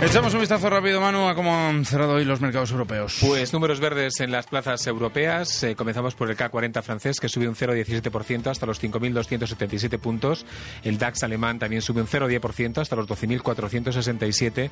Echamos un vistazo rápido, Manu, a cómo han cerrado hoy los mercados europeos. Pues números verdes en las plazas europeas. Eh, comenzamos por el K40 francés, que sube un 0,17% hasta los 5.277 puntos. El DAX alemán también sube un 0,10% hasta los 12.467,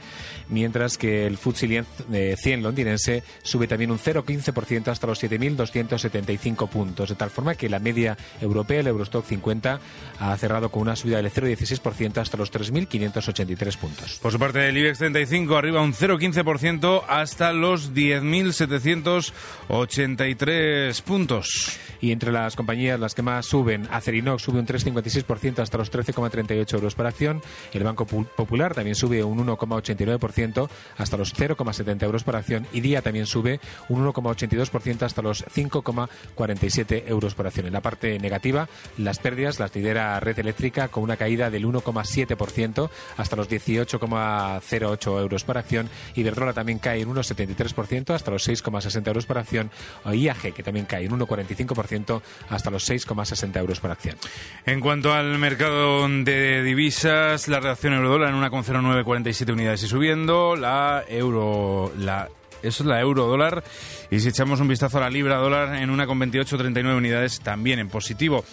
mientras que el FTSE 100 eh, londinense sube también un 0,15% hasta los 7.275 puntos. De tal forma que la media europea, el Eurostock 50, ha cerrado con una subida del 0,16% hasta los 3.583 puntos. Por su parte, el IBEX 35 arriba un 0,15% hasta los 10.783 puntos. Y entre las compañías, las que más suben, Acerinox sube un 3,56% hasta los 13,38 euros por acción. El Banco Popular también sube un 1,89% hasta los 0,70 euros por acción. Y Día también sube un 1,82% hasta los 5,47 euros por acción. En la parte negativa, las pérdidas las lidera Red Eléctrica con una caída del 1,7% hasta los 18,08 euros por acción. Iberdrola también cae en 1,73% hasta los 6,60 euros por acción. O IAG, que también cae en 1,45% hasta los 6,60 euros por acción. En cuanto al mercado de divisas, la reacción euro-dólar en 1,0947 unidades y subiendo. La euro, la es la euro dólar. Y si echamos un vistazo a la libra dólar en una con 28,39 unidades, también en positivo.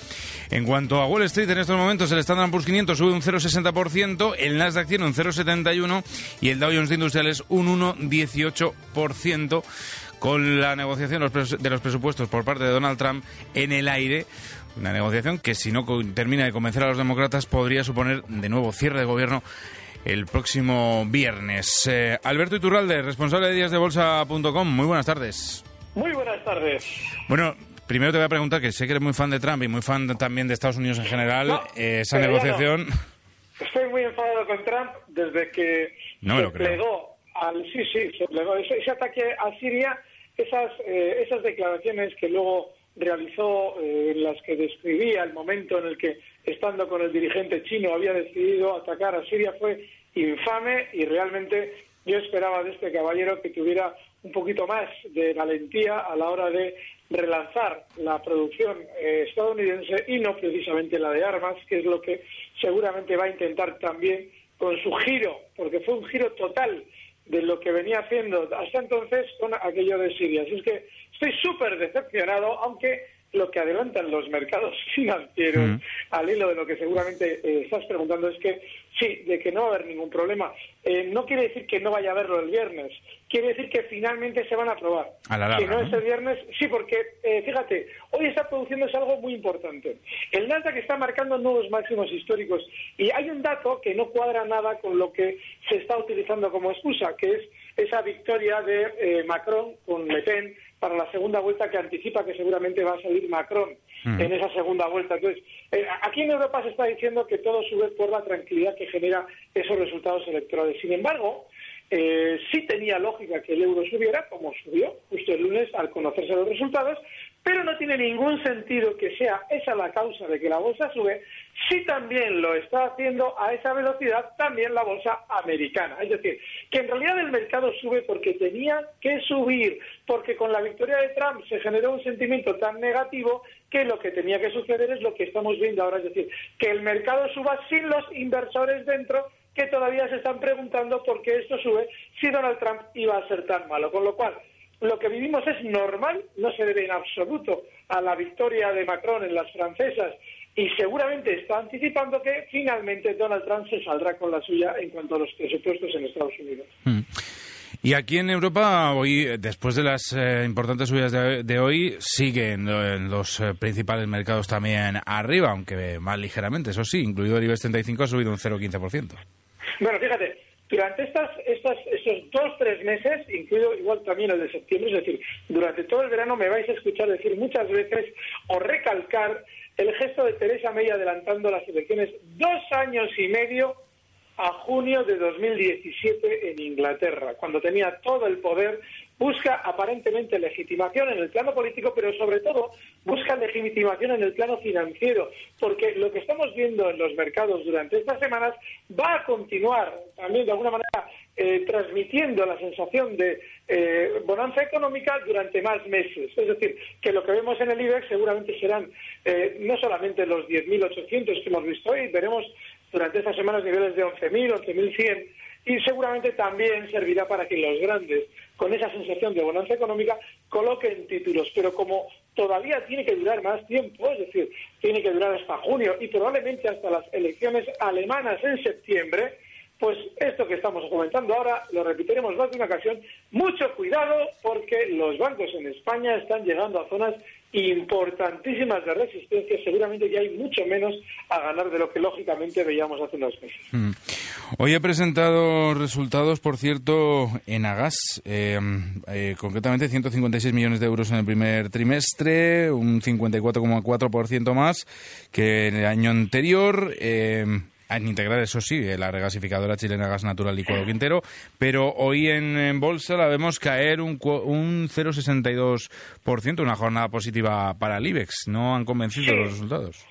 En cuanto a Wall Street, en estos momentos el Standard Poor's 500 sube un 0,60%, el Nasdaq tiene un 0,71% y el Dow Jones de Industriales un 1,18% con la negociación de los presupuestos por parte de Donald Trump en el aire. Una negociación que si no termina de convencer a los demócratas podría suponer de nuevo cierre de gobierno el próximo viernes. Eh, Alberto Iturralde, responsable de díasdebolsa.com, muy buenas tardes. Muy buenas tardes. Bueno, primero te voy a preguntar, que sé que eres muy fan de Trump y muy fan también de Estados Unidos en general, eh, esa negociación... Estoy muy enfadado con Trump desde que no se plegó al... Sí, sí, se plegó. Ese, ataque a Siria, esas, eh, esas declaraciones que luego realizó, en las que describía el momento en el que estando con el dirigente chino, había decidido atacar a Siria fue infame y realmente yo esperaba de este caballero que tuviera un poquito más de valentía a la hora de relanzar la producción eh, estadounidense y no precisamente la de armas, que es lo que seguramente va a intentar también con su giro, porque fue un giro total de lo que venía haciendo hasta entonces con aquello de Siria. Así es que estoy súper decepcionado, aunque lo que adelantan los mercados financieros, mm. al hilo de lo que seguramente eh, estás preguntando, es que sí, de que no va a haber ningún problema. Eh, no quiere decir que no vaya a haberlo el viernes, quiere decir que finalmente se van a aprobar. que no, es el viernes, sí, porque eh, fíjate, hoy está produciéndose algo muy importante. El Nasdaq está marcando nuevos máximos históricos y hay un dato que no cuadra nada con lo que se está utilizando como excusa, que es esa victoria de Macron con Le Pen para la segunda vuelta que anticipa que seguramente va a salir Macron mm. en esa segunda vuelta. Entonces, eh, aquí en Europa se está diciendo que todo sube por la tranquilidad que genera esos resultados electorales. Sin embargo, eh, sí tenía lógica que el euro subiera, como subió justo el lunes al conocerse los resultados, pero no tiene ningún sentido que sea esa la causa de que la bolsa sube, si también lo está haciendo a esa velocidad también la bolsa americana. Es decir, que en realidad el mercado sube porque tenía que subir, porque con la victoria de Trump se generó un sentimiento tan negativo que lo que tenía que suceder es lo que estamos viendo ahora, es decir, que el mercado suba sin los inversores dentro que todavía se están preguntando por qué esto sube si Donald Trump iba a ser tan malo. Con lo cual, lo que vivimos es normal, no se debe en absoluto a la victoria de Macron en las francesas y seguramente está anticipando que finalmente Donald Trump se saldrá con la suya en cuanto a los presupuestos en Estados Unidos. Hmm. Y aquí en Europa, hoy, después de las eh, importantes subidas de, hoy, siguen en los eh, principales mercados también arriba, aunque más ligeramente, eso sí, incluido el IBEX 35 ha subido un 0,15%. Bueno, fíjate, durante estas, estas, estos dos, tres meses, incluido igual también el de septiembre, es decir, durante todo el verano me vais a escuchar decir muchas veces o recalcar el gesto de Teresa May adelantando las elecciones dos años y medio a junio de 2017 en Inglaterra, cuando tenía todo el poder busca aparentemente legitimación en el plano político, pero sobre todo busca legitimación en el plano financiero, porque lo que estamos viendo en los mercados durante estas semanas va a continuar también de alguna manera eh, transmitiendo la sensación de eh, bonanza económica durante más meses. Es decir, que lo que vemos en el IBEX seguramente serán eh, no solamente los 10.800 que hemos visto hoy, veremos durante estas semanas niveles de 11.000, 11.100 y seguramente también servirá para que los grandes, con esa sensación de bonanza económica, coloquen títulos. Pero como todavía tiene que durar más tiempo, es decir, tiene que durar hasta junio y probablemente hasta las elecciones alemanas en septiembre, pues esto que estamos comentando ahora lo repetiremos más de una ocasión. Mucho cuidado porque los bancos en España están llegando a zonas importantísimas de resistencia. Seguramente ya hay mucho menos a ganar de lo que lógicamente veíamos hace unos meses. Mm. Hoy he presentado resultados, por cierto, en Agas, eh, eh, concretamente 156 millones de euros en el primer trimestre, un 54,4% más que en el año anterior. Eh, en integrar, eso sí, la regasificadora chilena Gas Natural Licuado Quintero, pero hoy en, bolsa la vemos caer un, un 0,62%, una jornada positiva para el IBEX. ¿No han convencido los resultados?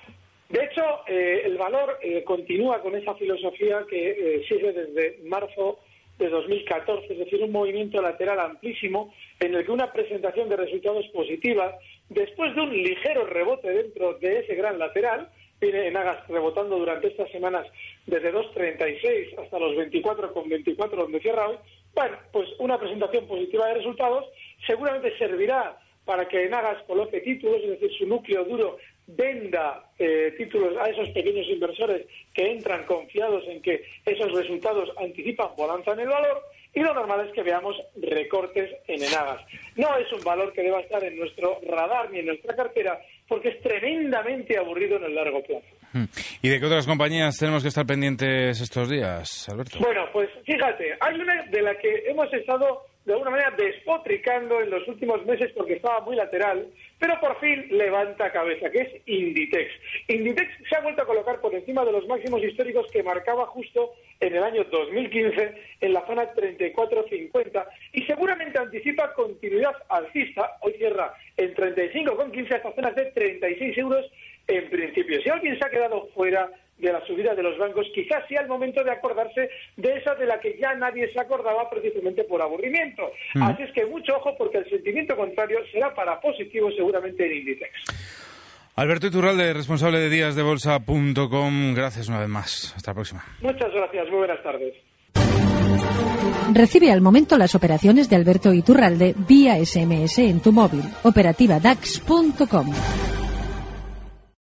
De hecho, eh, el valor eh, continúa con esa filosofía que eh, sigue desde marzo de 2014, es decir, un movimiento lateral amplísimo en el que una presentación de resultados positiva, después de un ligero rebote dentro de ese gran lateral, en Agas rebotando durante estas semanas desde 2.36 hasta los 24,24 donde cierra hoy, bueno, pues una presentación positiva de resultados seguramente servirá para que Enagas coloque títulos, es decir, su núcleo duro venda eh, títulos a esos pequeños inversores que entran confiados en que esos resultados anticipan bonanza en el valor y lo normal es que veamos recortes en Enagas. No es un valor que deba estar en nuestro radar ni en nuestra cartera porque es tremendamente aburrido en el largo plazo. Hmm. ¿Y de qué otras compañías tenemos que estar pendientes estos días, Alberto? Bueno, pues fíjate, hay una de la que hemos estado de alguna manera despotricando en los últimos meses porque estaba muy lateral, pero por fin levanta cabeza, que es Inditex. Inditex se ha vuelto a colocar por encima de los máximos históricos que marcaba justo en el año 2015 en la zona 34.50 y seguramente anticipa continuidad alcista, hoy cierra en 35,15 hasta zonas de 36 euros en principio. Si alguien se ha quedado fuera de la subida de los bancos, quizás sea el momento de acordarse de esa de la que ya nadie se acordaba precisamente por aburrimiento. Mm. Así es que mucho ojo porque el sentimiento contrario será para positivo seguramente en Inditex. Alberto Iturralde, responsable de díasdebolsa.com, gracias una vez más. Hasta la próxima. Muchas gracias, muy buenas tardes. Recibe al momento las operaciones de Alberto Iturralde vía SMS en tu móvil. Operativa DAX.com.